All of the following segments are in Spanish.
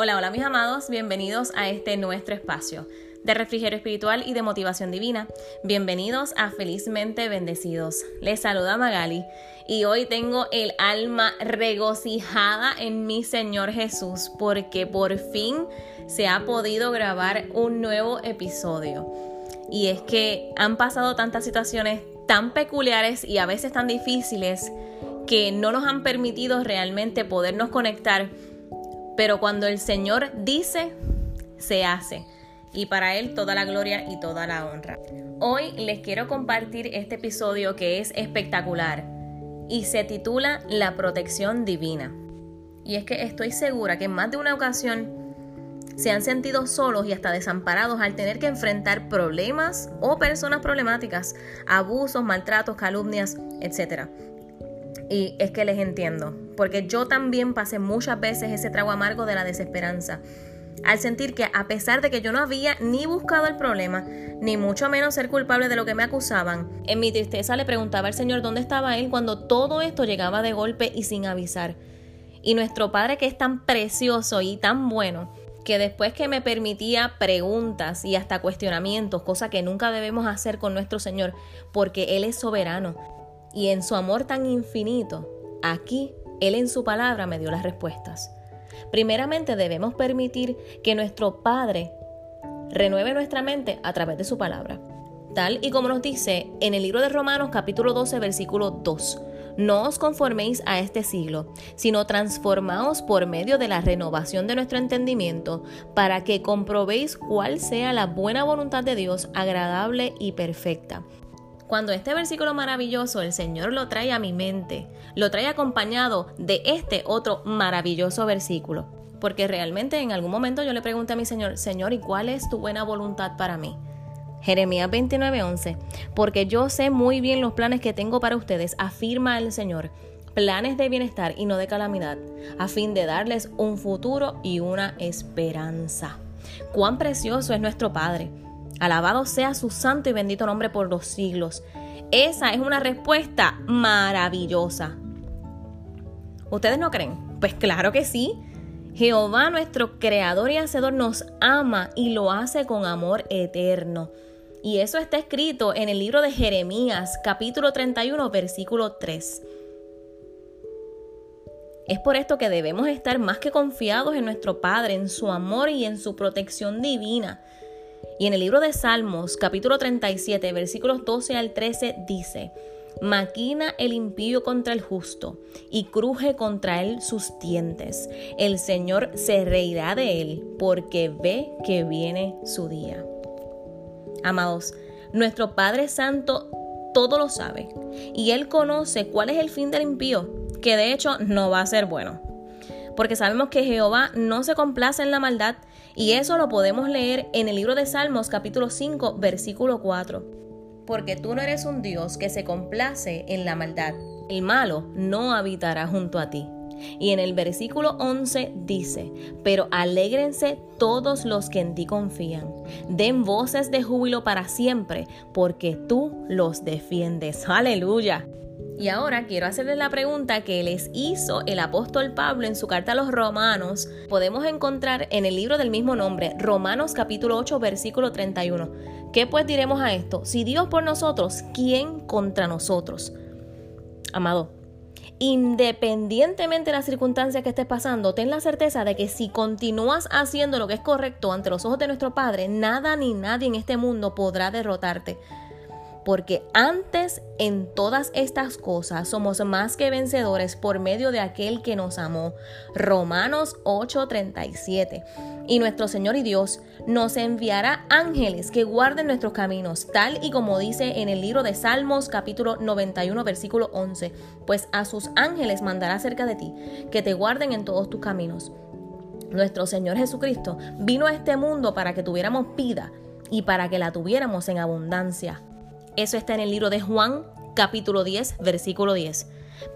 Hola, hola mis amados, bienvenidos a este nuestro espacio de refrigerio espiritual y de motivación divina. Bienvenidos a Felizmente Bendecidos. Les saluda Magali y hoy tengo el alma regocijada en mi Señor Jesús porque por fin se ha podido grabar un nuevo episodio. Y es que han pasado tantas situaciones tan peculiares y a veces tan difíciles que no nos han permitido realmente podernos conectar pero cuando el Señor dice, se hace. Y para Él toda la gloria y toda la honra. Hoy les quiero compartir este episodio que es espectacular y se titula La protección divina. Y es que estoy segura que en más de una ocasión se han sentido solos y hasta desamparados al tener que enfrentar problemas o personas problemáticas, abusos, maltratos, calumnias, etc. Y es que les entiendo, porque yo también pasé muchas veces ese trago amargo de la desesperanza. Al sentir que a pesar de que yo no había ni buscado el problema, ni mucho menos ser culpable de lo que me acusaban, en mi tristeza le preguntaba al Señor dónde estaba Él cuando todo esto llegaba de golpe y sin avisar. Y nuestro Padre que es tan precioso y tan bueno, que después que me permitía preguntas y hasta cuestionamientos, cosa que nunca debemos hacer con nuestro Señor, porque Él es soberano, y en su amor tan infinito, aquí Él en su palabra me dio las respuestas. Primeramente debemos permitir que nuestro Padre renueve nuestra mente a través de su palabra. Tal y como nos dice en el libro de Romanos capítulo 12 versículo 2. No os conforméis a este siglo, sino transformaos por medio de la renovación de nuestro entendimiento, para que comprobéis cuál sea la buena voluntad de Dios, agradable y perfecta. Cuando este versículo maravilloso el Señor lo trae a mi mente, lo trae acompañado de este otro maravilloso versículo. Porque realmente en algún momento yo le pregunté a mi Señor, Señor, ¿y cuál es tu buena voluntad para mí? Jeremías 29:11, porque yo sé muy bien los planes que tengo para ustedes, afirma el Señor, planes de bienestar y no de calamidad, a fin de darles un futuro y una esperanza. Cuán precioso es nuestro Padre Alabado sea su santo y bendito nombre por los siglos. Esa es una respuesta maravillosa. ¿Ustedes no creen? Pues claro que sí. Jehová nuestro creador y hacedor nos ama y lo hace con amor eterno. Y eso está escrito en el libro de Jeremías, capítulo 31, versículo 3. Es por esto que debemos estar más que confiados en nuestro Padre, en su amor y en su protección divina. Y en el libro de Salmos, capítulo 37, versículos 12 al 13, dice, Maquina el impío contra el justo y cruje contra él sus dientes. El Señor se reirá de él porque ve que viene su día. Amados, nuestro Padre Santo todo lo sabe y Él conoce cuál es el fin del impío, que de hecho no va a ser bueno porque sabemos que Jehová no se complace en la maldad y eso lo podemos leer en el libro de Salmos capítulo 5 versículo 4. Porque tú no eres un Dios que se complace en la maldad. El malo no habitará junto a ti. Y en el versículo 11 dice, pero alégrense todos los que en ti confían, den voces de júbilo para siempre, porque tú los defiendes. Aleluya. Y ahora quiero hacerles la pregunta que les hizo el apóstol Pablo en su carta a los romanos. Podemos encontrar en el libro del mismo nombre, Romanos capítulo 8, versículo 31. ¿Qué pues diremos a esto? Si Dios por nosotros, ¿quién contra nosotros? Amado, independientemente de las circunstancias que estés pasando, ten la certeza de que si continúas haciendo lo que es correcto ante los ojos de nuestro Padre, nada ni nadie en este mundo podrá derrotarte porque antes en todas estas cosas somos más que vencedores por medio de aquel que nos amó. Romanos 8:37. Y nuestro Señor y Dios nos enviará ángeles que guarden nuestros caminos, tal y como dice en el libro de Salmos capítulo 91 versículo 11, pues a sus ángeles mandará cerca de ti, que te guarden en todos tus caminos. Nuestro Señor Jesucristo vino a este mundo para que tuviéramos vida y para que la tuviéramos en abundancia. Eso está en el libro de Juan, capítulo 10, versículo 10.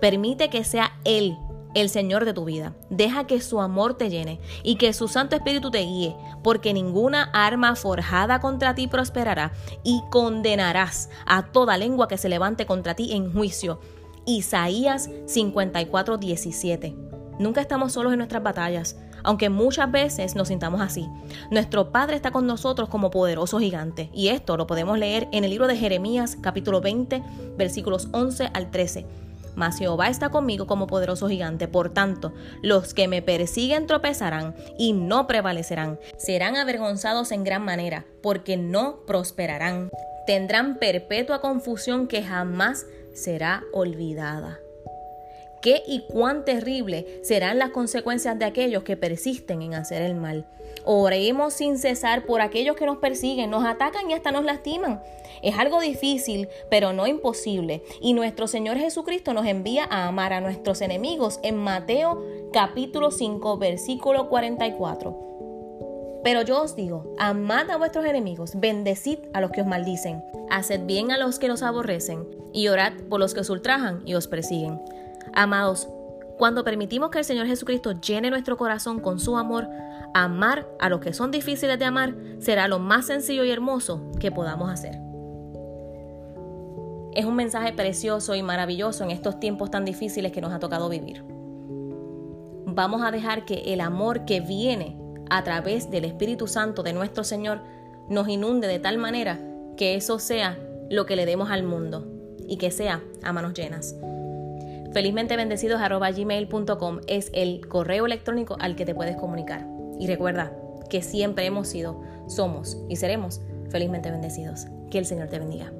Permite que sea Él el Señor de tu vida. Deja que su amor te llene y que su Santo Espíritu te guíe, porque ninguna arma forjada contra ti prosperará y condenarás a toda lengua que se levante contra ti en juicio. Isaías 54, 17. Nunca estamos solos en nuestras batallas. Aunque muchas veces nos sintamos así. Nuestro Padre está con nosotros como poderoso gigante, y esto lo podemos leer en el libro de Jeremías capítulo 20 versículos 11 al 13. Mas Jehová está conmigo como poderoso gigante. Por tanto, los que me persiguen tropezarán y no prevalecerán. Serán avergonzados en gran manera, porque no prosperarán. Tendrán perpetua confusión que jamás será olvidada. ¿Qué y cuán terrible serán las consecuencias de aquellos que persisten en hacer el mal? Oremos sin cesar por aquellos que nos persiguen, nos atacan y hasta nos lastiman. Es algo difícil, pero no imposible. Y nuestro Señor Jesucristo nos envía a amar a nuestros enemigos en Mateo capítulo 5, versículo 44. Pero yo os digo, amad a vuestros enemigos, bendecid a los que os maldicen, haced bien a los que los aborrecen, y orad por los que os ultrajan y os persiguen Amados, cuando permitimos que el Señor Jesucristo llene nuestro corazón con su amor, amar a los que son difíciles de amar será lo más sencillo y hermoso que podamos hacer. Es un mensaje precioso y maravilloso en estos tiempos tan difíciles que nos ha tocado vivir. Vamos a dejar que el amor que viene a través del Espíritu Santo de nuestro Señor nos inunde de tal manera que eso sea lo que le demos al mundo y que sea a manos llenas felizmente bendecidos gmail.com es el correo electrónico al que te puedes comunicar. Y recuerda que siempre hemos sido, somos y seremos felizmente bendecidos. Que el Señor te bendiga.